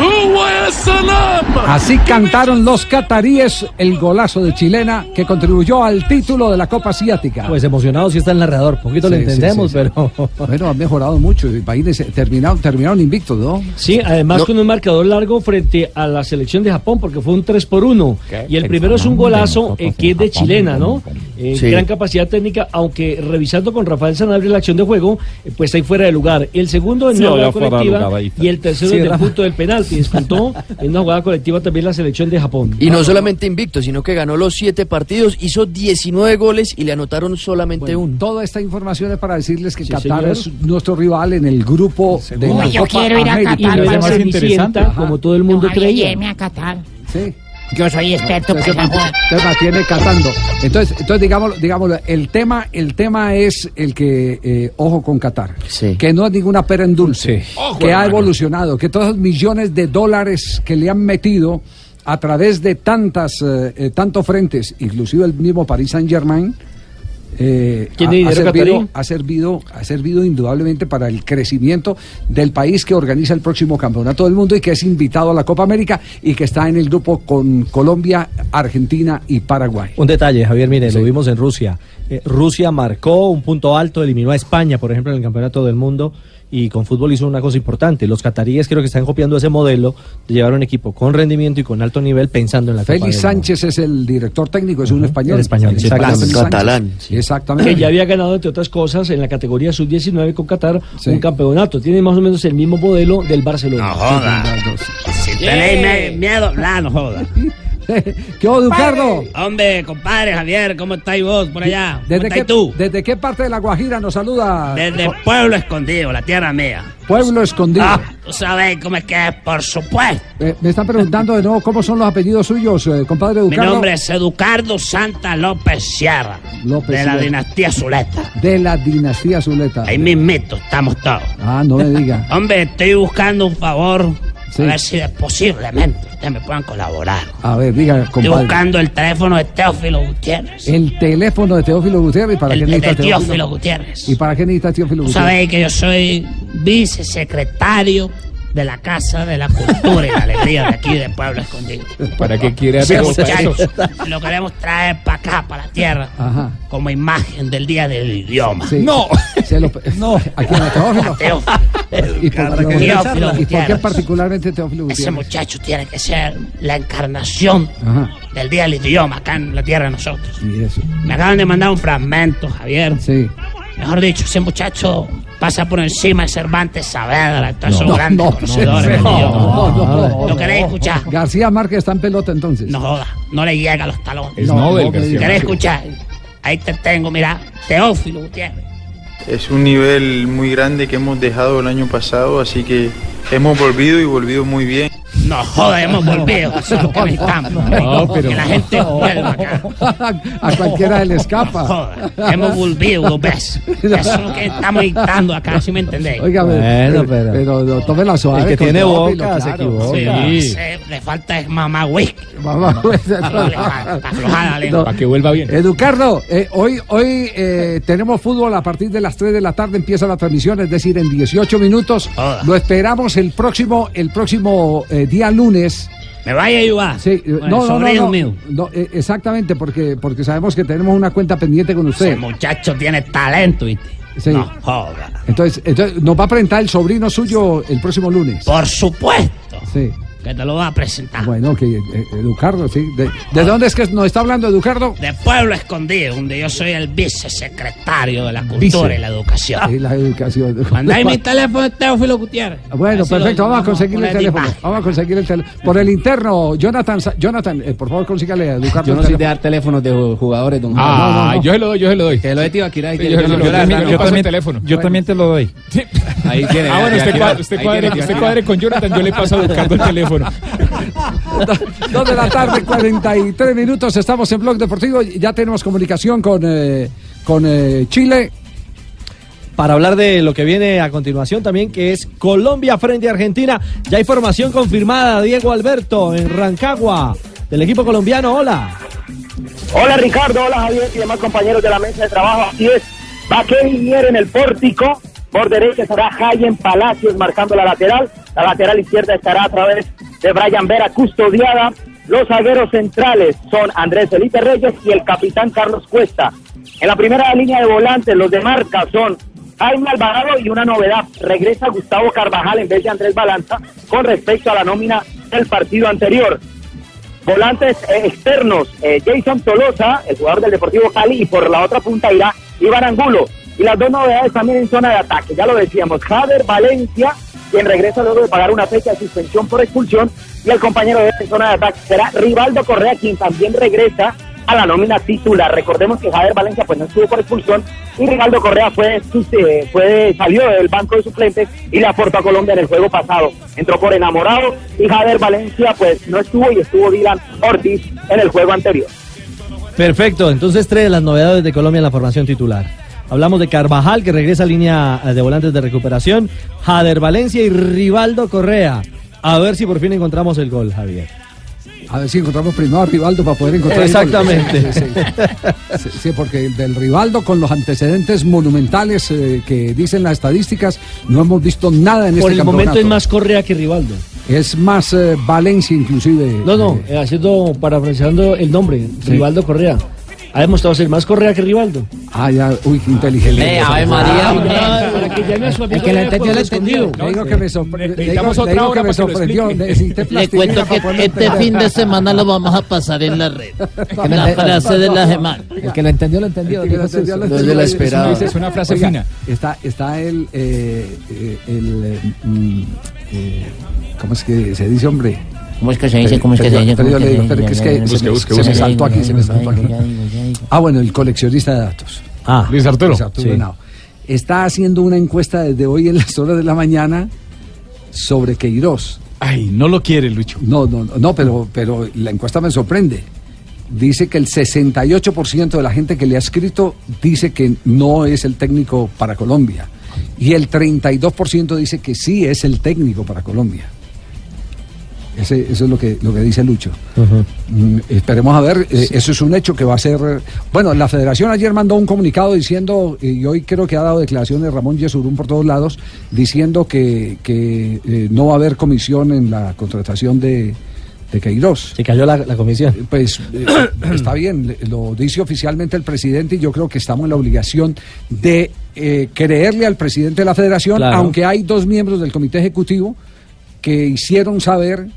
هو يا سلام Así cantaron los cataríes el golazo de chilena que contribuyó al título de la Copa Asiática. Pues emocionado si está el narrador. Poquito le Sí, sí, entendemos, sí, sí. pero. Bueno, han mejorado mucho. Imagínense, terminaron, terminaron invictos, ¿no? Sí, además con un marcador largo frente a la selección de Japón, porque fue un 3 por 1. Y el primero es un golazo eh, que es de chilena, ¿no? Eh, Sí. Gran capacidad técnica, aunque revisando con Rafael Sanabria la acción de juego, eh, pues ahí fuera de lugar. El segundo en Sí, colectiva y el tercero Sí, en el punto del penalti. Descontó en una jugada colectiva también la selección de Japón. Y no solamente invicto, sino que ganó los siete partidos, hizo 19 goles y le anotaron solamente uno. Toda esta información es para decirles que Sí, Qatar señor. es nuestro rival en el grupo de la Uy, yo Copa quiero ir a América. Qatar. Y no es para la ver. Cenicienta, como todo el mundo Ojalá creía. a Qatar. Sí. Yo soy experto Entonces, para jugar. entonces mantiene. Entonces, entonces digámoslo, digámoslo, el tema, el tema es el que, eh, ojo con Qatar, que no es ninguna pera en dulce, Ojo, que ha evolucionado, que todos los millones de dólares que le han metido a través de tantas, eh, eh, tantos frentes, inclusive el mismo Paris Saint Germain, eh, ¿Quién ha, servido, ha servido, ha servido indudablemente para el crecimiento del país que organiza el próximo campeonato del mundo y que es invitado a la Copa América y que está en el grupo con Colombia, Argentina y Paraguay. Un detalle, Javier, mire, lo vimos en Rusia. Eh, Rusia marcó un punto alto, eliminó a España, por ejemplo, en el Campeonato del Mundo y con fútbol hizo una cosa importante. Los cataríes creo que están copiando ese modelo de llevar un equipo con rendimiento y con alto nivel pensando en la Félix Sánchez es el director técnico, es un español. El español, Félix exactamente. Catalán, Exactamente. Que ya había ganado, entre otras cosas, en la categoría sub-19 con Qatar Sí. un campeonato. Tiene más o menos el mismo modelo del Barcelona. No joda. Si tenéis miedo, nah, no joda. ¿Qué hubo, Ducardo? Hombre, compadre Javier, ¿cómo estáis vos por allá? ¿Cómo ¿Desde qué, tú? ¿Desde qué parte de la Guajira nos saluda? Desde Pueblo Escondido, la tierra mía. Pueblo Escondido. Ah, tú sabes cómo es que es, por supuesto. Eh, me están preguntando de nuevo cómo son los apellidos suyos, eh, compadre Mi Ducardo. nombre es Educardo Santa López Sierra, López de la dinastía Zuleta. De la dinastía Zuleta. Ahí mismito estamos todos. Ah, no me diga. Hombre, estoy buscando un favor, Sí. a ver si posiblemente ustedes me puedan colaborar. A ver, diga, Estoy compadre. buscando el teléfono de Teófilo Gutiérrez. El teléfono de Teófilo Gutiérrez. ¿Para El qué de necesita Teófilo Gutiérrez. ¿Y para qué necesita Teófilo Tú Gutiérrez? sabéis que yo soy vicesecretario de la Casa de la Cultura y la Alegría de aquí de Pueblo Escondido. ¿Para qué quiere hacer lo queremos traer para acá, para la tierra, Ajá. como imagen del Día del Idioma. Sí. Se lo- no. Aquí en Teófilo. ¿Y por, Teófilo ¿Y por qué particularmente Teófilo Ese muchacho tiene que ser la encarnación Ajá. del Día del Idioma acá en la tierra de nosotros. Y eso. Me acaban de mandar un fragmento, Javier. Sí. Mejor dicho, ese muchacho pasa por encima de Cervantes Saavedra, todos esos No, grandes no, conocedores no, no, no, no. ¿Lo queréis escuchar? García Márquez está en pelota entonces. No joda, no le llega a los talones. Es No, Nobel, no me García ¿Queréis Márquez. escuchar? Ahí te tengo, mira, Teófilo Gutiérrez. Es un nivel muy grande que hemos dejado el año pasado, así que hemos volvido y volvido muy bien. No joda, hemos volvido. Eso es lo que necesitamos. No, pero- Que la gente vuelva acá. A cualquiera le escapa. Joda, hemos volvido dos veces. Eso es lo que estamos dictando acá, ¿sí me entendéis? Oiga, pero, pero, pero no, tome la suave. El que tiene boca se claro. equivoca. Sí, le falta es mamá whisky. Mamá, aflojada, No. Para que vuelva bien. Educardo, eh, hoy, hoy eh, tenemos fútbol a partir de las 3 de la tarde, empieza la transmisión, es decir, en 18 minutos. Lo esperamos el próximo, el próximo eh, día lunes. ¿Me vaya a ayudar? Sí, Con no, mío. no, eh, exactamente, porque, porque sabemos que tenemos una cuenta pendiente con usted. Ese muchacho tiene talento, ¿viste? Sí. No joda. Entonces, entonces, nos va a presentar el sobrino suyo el próximo lunes. Por supuesto Sí. Que te lo va a presentar. Bueno, que eh, Educardo, sí. ¿De, de dónde es que nos está hablando Educardo? De Pueblo Escondido, donde yo soy el vicesecretario de la cultura Vice. y la educación. Sí, la educación. Mandáis mi teléfono de Teófilo Gutiérrez. Bueno, Así lo perfecto, vamos a conseguir el teléfono. imagen. Vamos a conseguir el teléfono. Por el interno, Jonathan, Jonathan, eh, por favor, consígale a Educardo. Yo no soy de teléfono. dar teléfonos de jugadores, don Ah, Juan. No, no, no. yo se lo doy, yo se lo doy. Que lo y Sí, que yo- yo, yo- yo el teléfono. Yo también te lo doy. Ahí tiene. Ah, bueno, usted, cuadre, con Jonathan, yo le paso a Educardo el teléfono. Dos de la tarde, 43 minutos. Estamos en Blog Deportivo. Ya tenemos comunicación con, eh, con eh, Chile. Para hablar de lo que viene a continuación también, que es Colombia frente a Argentina. Ya hay formación confirmada, Diego Alberto, en Rancagua, del equipo colombiano. Hola. Hola Ricardo, hola Javier y demás compañeros de la mesa de trabajo. Así es, Baqueri Mier en el pórtico. Por derecha estará Jayen Palacios marcando la lateral. La lateral izquierda estará a través de Brian Vera custodiada. Los zagueros centrales son Andrés Felipe Reyes y el capitán Carlos Cuesta. En la primera línea de volantes, los de marca son Jaime Alvarado y una novedad. Regresa Gustavo Carvajal en vez de Andrés Balanza con respecto a la nómina del partido anterior. Volantes eh, externos, eh, Jason Tolosa, el jugador del Deportivo Cali, y por la otra punta irá Iván Angulo. Y las dos novedades también en zona de ataque, ya lo decíamos, Jader Valencia, quien regresa luego de pagar una fecha de suspensión por expulsión, y el compañero de zona de ataque será Rivaldo Correa, quien también regresa a la nómina titular. Recordemos que Javier Valencia pues no estuvo por expulsión y Ricardo Correa fue, eh, fue salió del banco de suplentes y le aportó a Colombia en el juego pasado. Entró por enamorado y Javier Valencia pues no estuvo y estuvo Dylan Ortiz en el juego anterior. Perfecto, entonces tres de las novedades de Colombia en la formación titular. Hablamos de Carvajal, que regresa a línea eh, de volantes de recuperación, Jader Valencia y Rivaldo Correa. A ver si por fin encontramos el gol, Javier. A ver si encontramos primero a Rivaldo para poder encontrar el. Exactamente. Sí, sí. Sí, sí, porque del Rivaldo con los antecedentes monumentales eh, que dicen las estadísticas, no hemos visto nada en Por este el momento campeonato. es más Correa que Rivaldo. Es más eh, Valencia inclusive. No, no, eh, haciendo, parafraseando el nombre, Rivaldo Correa. Ha demostrado ser más Correa que Rivaldo. Ah, ya, uy, qué inteligente. Eh, Ave María, hombre. Para que llame a su amigo El que de entendió, Puerto entendió. Le digo que me sorprendió. Le cuento que este fin de semana lo vamos a pasar en la red. La frase de la semana. El que lo entendió, lo entendió. El que lo dijo entendió, Suso. lo Desde la esperada. Es una frase fina. Está, está el, eh, eh, el eh, mm, eh, ¿cómo es que se dice, hombre? ¿Cómo es que se dice? ¿Cómo es que se dice? pero yo ¿Cómo le digo, es que pero se me- saltó aquí, se me saltó. Ah, bueno, el coleccionista de datos. Ah, Luis Arturo. Luis Arturo Sí. Henao. Está haciendo una encuesta desde hoy en las horas de la mañana sobre Queiroz. Ay, no lo quiere, Lucho. No, no, no, no, pero, pero la encuesta me sorprende. Dice que el 68% de la gente que le ha escrito dice que no es el técnico para Colombia. Y el 32% dice que sí es el técnico para Colombia. Ese- eso es lo que, lo que dice Lucho. Mm, esperemos a ver, eh, eso es un hecho que va a ser... Bueno, la federación ayer mandó un comunicado diciendo, y hoy creo que ha dado declaraciones Ramón Yesurún por todos lados, diciendo que, que, eh, no va a haber comisión en la contratación de, de Queiroz. Se cayó la, la comisión. Pues eh, está bien, lo dice oficialmente el presidente y yo creo que estamos en la obligación de eh, creerle al presidente de la federación, Claro. aunque hay dos miembros del comité ejecutivo que hicieron saber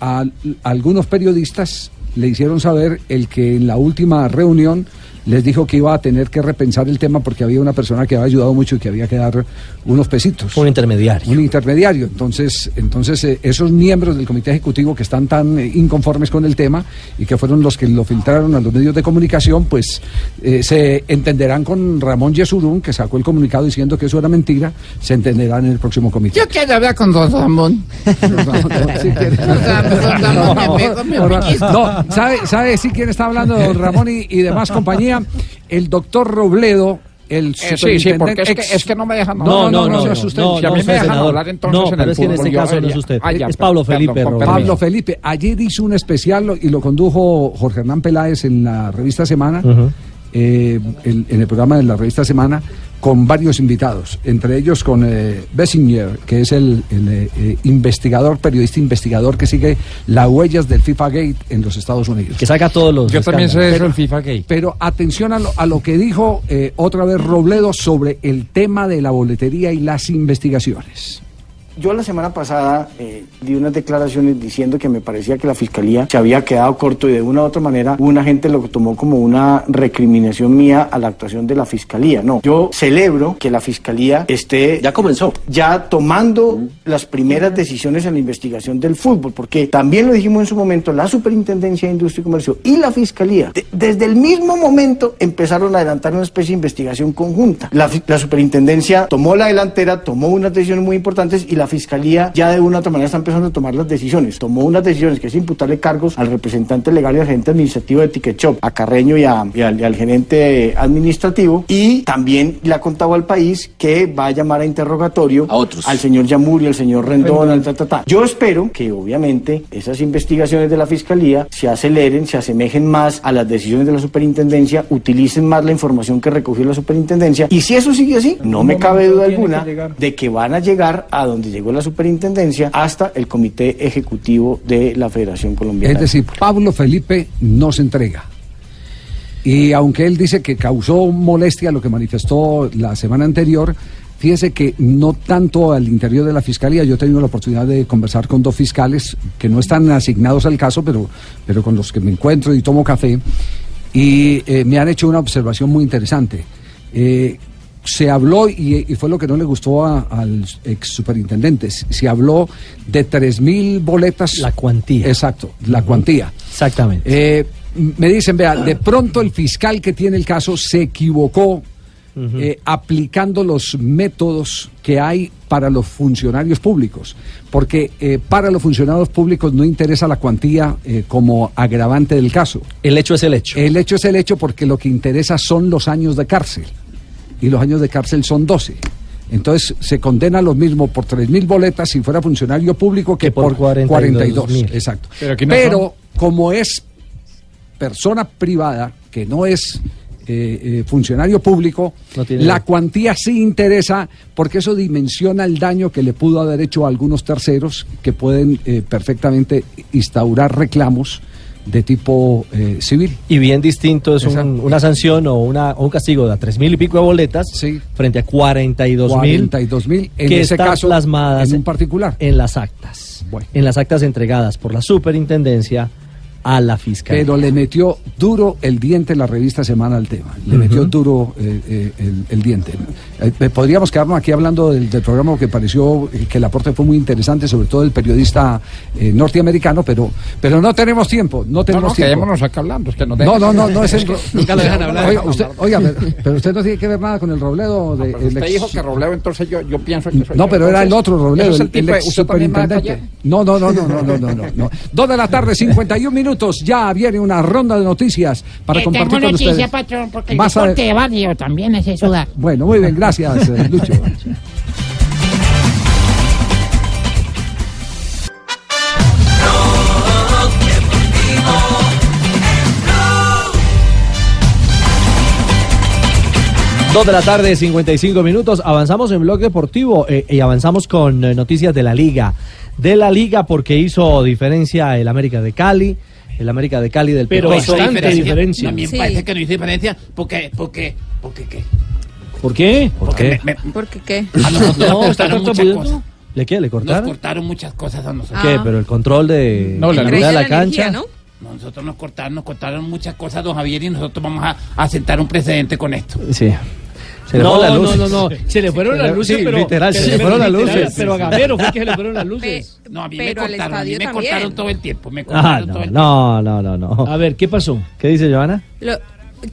a, algunos periodistas, le hicieron saber el que en la última reunión les dijo que iba a tener que repensar el tema porque había una persona que había ayudado mucho y que había que dar unos pesitos. Un intermediario. Un intermediario. Entonces, entonces eh, esos miembros del comité ejecutivo que están tan eh, inconformes con el tema y que fueron los que lo filtraron a los medios de comunicación, pues eh, se entenderán con Ramón Yesurún, que sacó el comunicado diciendo que eso era mentira, se entenderán en el próximo comité. Yo quiero hablar con don Ramón. No, ¿sabe, ¿sabe sí quién está hablando, don Ramón y, y demás compañía? El doctor Robledo, el Eh, sí, sí, porque es que, ex- es que no me dejan No, hablar. no, no, se asuste. Si a mí me dejan senador. hablar entonces No, en pero el es que en este caso no es usted. Ah, ya, Es Pablo Felipe, perdón. Pablo. Felipe, ayer hizo un especial y lo condujo Jorge Hernán Peláez en la revista Semana, eh, el- en el programa de la revista Semana, con varios invitados, entre ellos con eh, Bessinger, que es el, el, eh, eh, investigador, periodista investigador que sigue las huellas del FIFA Gate en los Estados Unidos. Que saca todos los. Yo también sé eso, el FIFA Gay. Pero atención a lo, a lo que dijo eh, otra vez Robledo sobre el tema de la boletería y las investigaciones. Yo la semana pasada eh, di unas declaraciones diciendo que me parecía que la fiscalía se había quedado corto y de una u otra manera una gente lo tomó como una recriminación mía a la actuación de la fiscalía. No, yo celebro que la fiscalía esté ya comenzó ya tomando las primeras decisiones en la investigación del fútbol, porque también lo dijimos en su momento la Superintendencia de Industria y Comercio y la fiscalía de- desde el mismo momento empezaron a adelantar una especie de investigación conjunta. La, la superintendencia tomó la delantera, tomó unas decisiones muy importantes y la fiscalía ya de una u otra manera está empezando a tomar las decisiones. Tomó unas decisiones que es imputarle cargos al representante legal y al gerente administrativo de Ticket Shop, a Carreño y, a- y al, y al gerente administrativo. Y también le ha contado al país que va a llamar a interrogatorio al señor Yamuri, al señor Rendón, al ta, ta, ta. Yo espero que obviamente esas investigaciones de la fiscalía se aceleren, se asemejen más a las decisiones de la superintendencia, utilicen más la información que recogió la superintendencia. Y si eso sigue así, no me cabe duda alguna de que van a llegar a donde llegó la superintendencia hasta el comité ejecutivo de la Federación Colombiana. Es decir, Pablo Felipe no se entrega. Y aunque él dice que causó molestia lo que manifestó la semana anterior, fíjese que no tanto al interior de la fiscalía, yo he tenido la oportunidad de conversar con dos fiscales que no están asignados al caso, pero, pero con los que me encuentro y tomo café, y eh, me han hecho una observación muy interesante. Eh, se habló, y, y fue lo que no le gustó a- al ex superintendente, se habló de 3.000 boletas. La cuantía. Exacto, la cuantía. Exactamente. Eh, me dicen, vea, de pronto el fiscal que tiene el caso se equivocó eh, aplicando los métodos que hay para los funcionarios públicos, porque eh, para los funcionarios públicos no interesa la cuantía eh, como agravante del caso. El hecho es el hecho. El hecho es el hecho porque lo que interesa son los años de cárcel, y los años de cárcel son 12. Entonces se condena lo mismo por 3.000 boletas si fuera funcionario público que, por por 42.000. 42. Exacto. Pero aquí no Pero como es persona privada, que no es eh, eh, funcionario público, tiene- la cuantía sí interesa porque eso dimensiona el daño que le pudo haber hecho a algunos terceros que pueden eh, perfectamente instaurar reclamos de tipo eh, civil. Y bien distinto es un- una sanción o, una, o un castigo de a tres mil y pico de boletas frente a 42 mil 42.000, en que ese están caso, plasmadas en un particular. en las actas. En las actas entregadas por la superintendencia a la fiscalía. Pero le metió duro el diente la revista Semana al tema. Le metió duro eh, eh, el, diente. Eh, podríamos quedarnos aquí hablando del, programa que pareció que el aporte fue muy interesante, sobre todo el periodista norteamericano, pero, pero no tenemos tiempo. No tenemos no, tiempo. acá hablando. Es que no, no, no, no, no es el. Nunca lo dejan hablar. Oiga, pero, usted no tiene que ver nada con el Robledo. De, el ex... dijo que Robledo, entonces yo, yo pienso No, pero era el otro Robledo, el, el, superintendente. No, no, no, no, no, no, no, no. Dos de la tarde, 51 minutos. Ya viene una ronda de noticias para Eh, compartir tengo con noticia, ustedes. patrón, porque el Más ade- deporte de barrio también hace sudar. Bueno, muy bien, gracias, eh, Lucho. Dos de la tarde, 55 minutos. Avanzamos en Blog Deportivo eh, y avanzamos con eh, noticias de la Liga. De la Liga porque hizo diferencia el América de Cali, el América de Cali del Pero Pecoso. bastante diferencia. También Sí. parece que no hizo diferencia porque, porque, porque qué. ¿Por qué? ¿Por qué? ¿Por qué qué? No, A nosotros nos cortaron muchas cosas. ¿Le qué? ¿Le Nos cortaron? cortaron muchas cosas a nosotros. ¿Qué? Pero el control de, No, la de la cancha. No, Nosotros nos cortaron, nos cortaron muchas cosas, don Javier, y nosotros vamos a, a sentar un precedente con esto. Sí. Se le no, fueron las no, luces. no, no, se le fueron Se las luces, sí, pero literal, se pero- le fueron las luces. Pero a Gamero fue que se le fueron las luces. No, a mí me cortaron, a mí estadio me cortaron todo el tiempo, me Ah, cortaron todo no, el no, no, no, no. A ver, ¿qué pasó? ¿Qué dice Joana? Lo-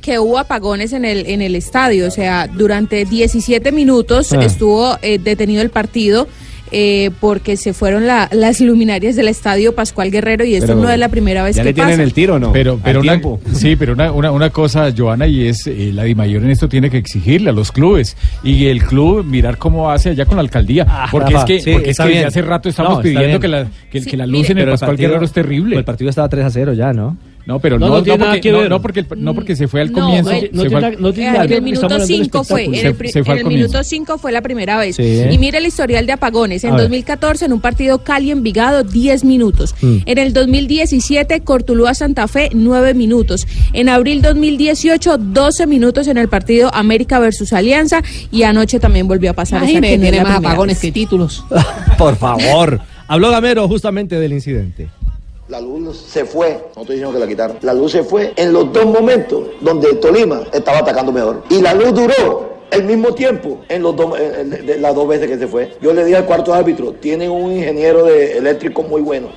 que hubo apagones en el en el estadio, o sea, durante 17 minutos Ah. estuvo eh, detenido el partido eh, porque se fueron la- las luminarias del estadio Pascual Guerrero y esto Pero no es la primera vez ya que le pasa. tienen el tiro, ¿no? Pero, pero una, tiempo. sí, pero una, una, una cosa, Joana, y es eh, la DIMAYOR en esto tiene que exigirle a los clubes y el club mirar cómo hace allá con la alcaldía. porque Rafa, es que, sí, porque es que desde hace rato estamos No, pidiendo que la, que, que la Sí, luz mire. en el Pascual partido- Guerrero es terrible. El partido estaba 3 a 0 ya, ¿no? No, pero No, no, no no, tiene nada porque, que no, ver. no porque, el- no porque se fue al comienzo. no se tiene fue al- nada- no tiene nada en que el ver, minuto hablando del 5 fue, en el, Se fue en el minuto 5 fue la primera vez. Sí. Y mire el historial de apagones. En A ver. 2014 en un partido Cali Envigado 10 minutos. Mm. En el 2017 Cortuluá Santa Fe 9 minutos. En abril 2018 12 minutos en el partido América versus Alianza y anoche también volvió a pasar. o sea, que no es tiene más apagones vez. que títulos. Por favor. Habló Gamero justamente del incidente. La luz se fue, no estoy diciendo que la quitaron, la luz se fue en los dos momentos donde Tolima estaba atacando mejor. Y la luz duró el mismo tiempo en, los dos- en- en- las dos veces que se fue. Yo le dije al cuarto árbitro, tienen un ingeniero de eléctrico muy bueno,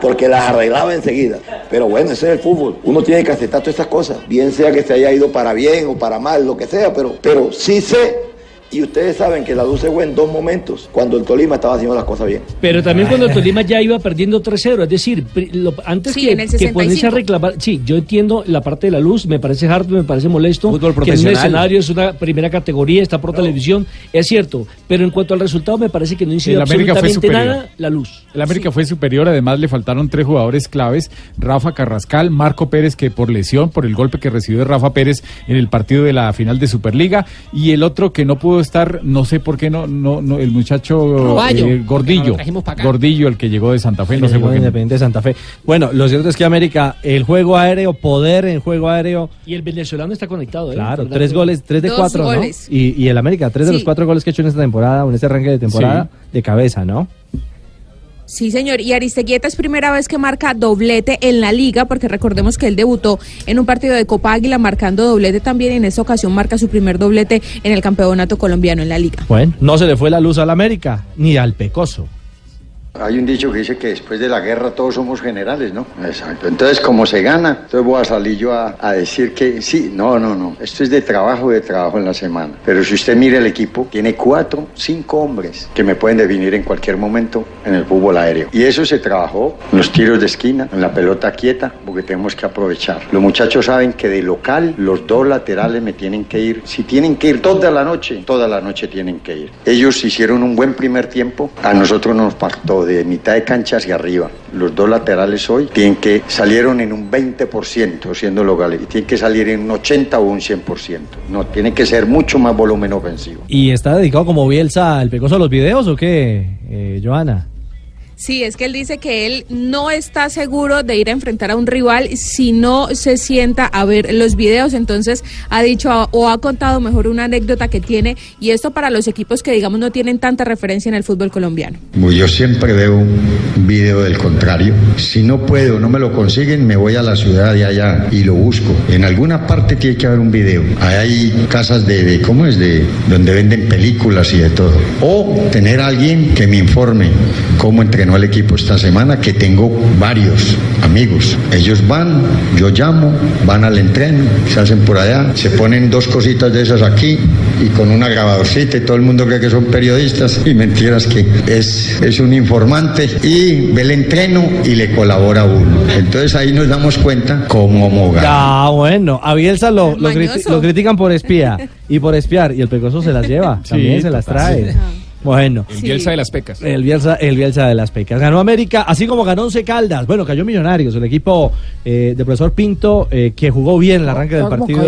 porque las arreglaba enseguida. Pero bueno, ese es el fútbol. Uno tiene que aceptar todas estas cosas, bien sea que se haya ido para bien o para mal, lo que sea, pero, pero sí sé. Y ustedes saben que la luz se fue en dos momentos, cuando el Tolima estaba haciendo las cosas bien. Pero también cuando el Tolima ya iba perdiendo 3-0, es decir, lo- antes Sí, que, que ponerse a 65. reclamar, sí, yo entiendo la parte de la luz, me parece hard, me parece molesto, Fútbol que en un escenario es una primera categoría, está por televisión, es cierto, pero en cuanto al resultado me parece que no incide El absolutamente superior. nada la luz. El América fue superior, además le faltaron tres jugadores claves, Rafa Carrascal, Marco Pérez, que por lesión, por el golpe que recibió de Rafa Pérez en el partido de la final de Superliga, y el otro que no pudo estar, no sé por qué no, no, no el muchacho Roballo, eh, Gordillo. Gordillo, el que llegó de Santa Fe, no sé por qué. Independiente de Santa Fe. Bueno, lo cierto es que América, el juego aéreo, poder en juego aéreo, Y el venezolano está conectado, ¿eh? claro, ¿Verdad? tres goles, tres de Dos cuatro, ¿no? Y, y el América, tres de los cuatro goles que ha hecho en esta temporada, o en este arranque de temporada, de cabeza, ¿no? Sí, señor. Y Aristeguieta es primera vez que marca doblete en la liga, porque recordemos que él debutó en un partido de Copa Águila marcando doblete también y en esta ocasión marca su primer doblete en el campeonato colombiano en la liga. Bueno, no se le fue la luz al América, ni al Pecoso. Hay un dicho que dice que después de la guerra todos somos generales, ¿no? Exacto. Entonces, como se gana, entonces voy a salir yo a, decir que sí, no, no, no. Esto es de trabajo, de trabajo en la semana. Pero si usted mira el equipo, tiene cuatro, cinco hombres que me pueden definir en cualquier momento en el fútbol aéreo. Y eso se trabajó en los tiros de esquina, en la pelota quieta, porque tenemos que aprovechar. Los muchachos saben que de local los dos laterales me tienen que ir. Si tienen que ir toda la noche, toda la noche tienen que ir. Ellos hicieron un buen primer tiempo. A nosotros nos faltó de mitad de cancha hacia arriba. Los dos laterales hoy tienen que salieron en un 20% siendo locales y tienen que salir en un 80 o un 100%. No, tiene que ser mucho más volumen ofensivo. ¿Y está dedicado como Bielsa al pecoso a los videos o qué, eh, Joana? Sí, es que él dice que él no está seguro de ir a enfrentar a un rival si no se sienta a ver los videos. Entonces ha dicho o ha contado mejor una anécdota que tiene y esto para los equipos que digamos no tienen tanta referencia en el fútbol colombiano. Yo siempre veo un video del contrario. Si no puedo, no me lo consiguen, me voy a la ciudad de allá y lo busco. En alguna parte tiene que haber un video. Ahí hay casas de, de- ¿cómo es? De donde venden películas y de todo. O tener a alguien que me informe cómo entrenó el equipo esta semana, que tengo varios amigos. Ellos van, yo llamo, van al entreno, se hacen por allá, se ponen dos cositas de esas aquí y con una grabadorcita y todo el mundo cree que son periodistas y mentiras que es, es un informante y ve el entreno y le colabora a uno. Entonces ahí nos damos cuenta cómo mogar. Ah, bueno, a Bielsa lo, lo, criti- lo critican por espía y por espiar y el pecoso se las lleva, Sí, también se las trae. Sí. Bueno. El Bielsa de las pecas. El Bielsa, el Bielsa de las Pecas. Ganó América, así como ganó Once Caldas. Bueno, cayó Millonarios, el equipo eh, del profesor Pinto, eh, que jugó bien el arranque del partido.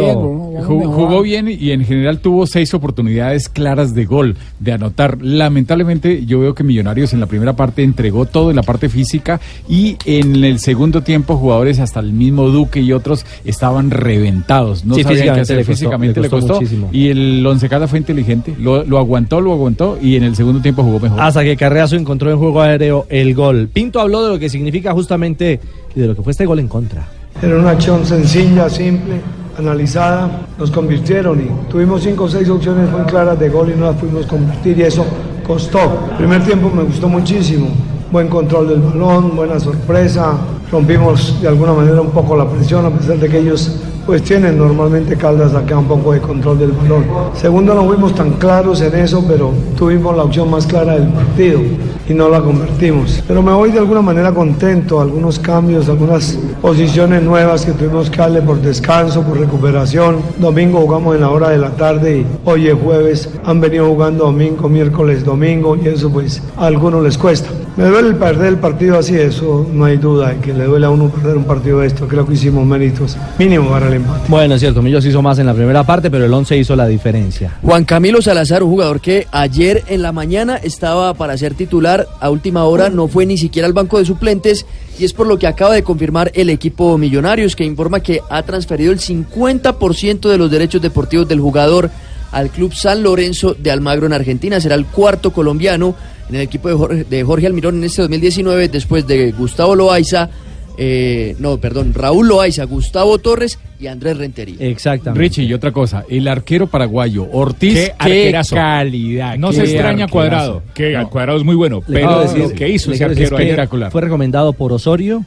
Jugó, jugó bien y en general tuvo seis oportunidades claras de gol, de anotar. Lamentablemente yo veo que Millonarios en la primera parte entregó todo en la parte física y en el segundo tiempo jugadores hasta el mismo Duque y otros estaban reventados. No Sí, sabían qué físicamente hacer, le costó, físicamente le le costó costó. muchísimo. Y el Once Caldas fue inteligente, lo, lo aguantó, lo aguantó y en el segundo tiempo jugó mejor. Hasta que Carreazo encontró en juego aéreo el gol. Pinto habló de lo que significa justamente y de lo que fue este gol en contra. Era una acción sencilla, simple, analizada, nos convirtieron y tuvimos cinco o seis opciones muy claras de gol y no las pudimos convertir y eso costó. El primer tiempo me gustó muchísimo, buen control del balón, buena sorpresa, rompimos de alguna manera un poco la presión a pesar de que ellos pues tienen normalmente Caldas acá un poco de control del balón. Segundo, no fuimos tan claros en eso, pero tuvimos la opción más clara del partido y no la convertimos. Pero me voy de alguna manera contento, algunos cambios, algunas posiciones nuevas que tuvimos que darle por descanso, por recuperación. Domingo jugamos en la hora de la tarde y hoy es jueves, han venido jugando domingo, miércoles, domingo y eso pues a algunos les cuesta. Me duele el perder el partido así, eso no hay duda, de que le duele a uno perder un partido de esto. Creo que hicimos méritos mínimo para el empate. Bueno, es cierto, Millos hizo más en la primera parte, pero el 11 hizo la diferencia. Juan Camilo Salazar, un jugador que ayer en la mañana estaba para ser titular, a última hora no fue ni siquiera al banco de suplentes y es por lo que acaba de confirmar el equipo Millonarios que informa que ha transferido el 50% de los derechos deportivos del jugador al club San Lorenzo de Almagro en Argentina. Será el cuarto colombiano en el equipo de Jorge, de Jorge Almirón en este 2019 después de Gustavo Loaiza, eh, no, perdón, Raúl Loaiza, Gustavo Torres y Andrés Rentería. Exactamente. Richie, y otra cosa, el arquero paraguayo, Ortiz, Qué qué, calidad. No qué se extraña arquerazo. Cuadrado, que No. Cuadrado es muy bueno, Le pero decir- lo que hizo ese arquero que ayer Fue recomendado por Osorio,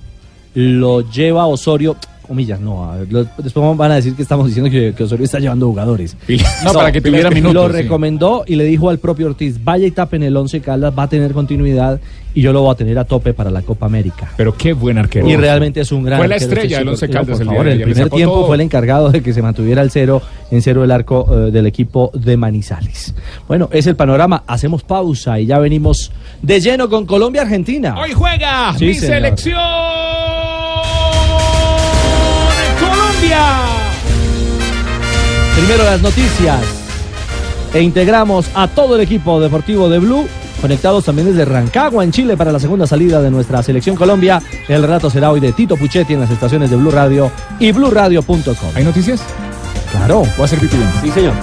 lo lleva Osorio, comillas, no, lo- después van a decir que estamos diciendo que, que Osorio está llevando jugadores. No, para que tuviera minutos, Lo sí. recomendó y le dijo al propio Ortiz, vaya y tape en el 11 Caldas, va a tener continuidad y yo lo voy a tener a tope para la Copa América. Pero qué buen arquero. Y realmente es un gran Fue la arquero, estrella del. Once Caldas por el favor, el primer tiempo todo. fue el encargado de que se mantuviera el cero en cero el arco eh, del equipo de Manizales. Bueno, es el panorama. Hacemos pausa y ya venimos de lleno con Colombia-Argentina. Hoy juega Sí, mi señor. selección Colombia. Primero las noticias. E integramos a todo el equipo deportivo de Blue, conectados también desde Rancagua, en Chile, para la segunda salida de nuestra selección Colombia. El relato será hoy de Tito Puchetti en las estaciones de Blue Radio y BlueRadio.com. ¿Hay noticias? Claro. Voy a hacer pipí. Sí, señor.